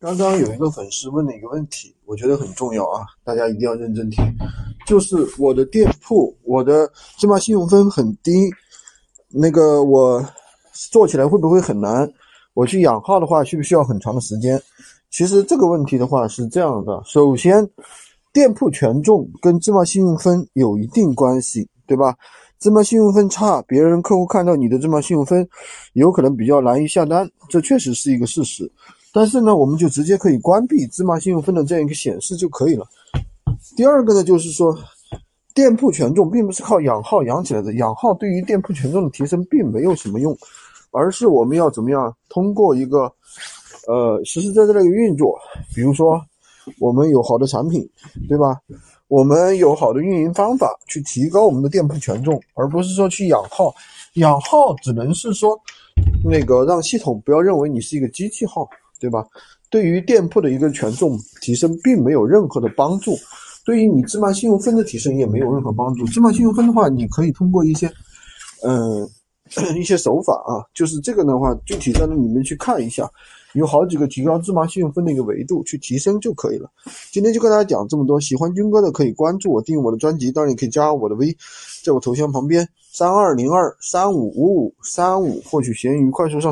刚刚有一个粉丝问了一个问题，我觉得很重要啊，大家一定要认真听。就是我的店铺，我的芝麻信用分很低，那个我做起来会不会很难？我去养号的话，需不需要很长的时间？其实这个问题的话是这样的，首先，店铺权重跟芝麻信用分有一定关系，对吧？芝麻信用分差，别人客户看到你的芝麻信用分，有可能比较难以下单，这确实是一个事实。但是呢，我们就直接可以关闭芝麻信用分的这样一个显示就可以了。第二个呢，就是说，店铺权重并不是靠养号养起来的，养号对于店铺权重的提升并没有什么用，而是我们要怎么样通过一个呃实实在在的一个运作，比如说我们有好的产品，对吧？我们有好的运营方法去提高我们的店铺权重，而不是说去养号，养号只能是说那个让系统不要认为你是一个机器号。对吧？对于店铺的一个权重提升，并没有任何的帮助。对于你芝麻信用分的提升，也没有任何帮助。芝麻信用分的话，你可以通过一些，嗯，一些手法啊，就是这个的话，具体在那里面去看一下，有好几个提高芝麻信用分的一个维度去提升就可以了。今天就跟大家讲这么多，喜欢军哥的可以关注我，订阅我的专辑，当然也可以加我的微，在我头像旁边三二零二三五五五三五获取闲鱼快速上。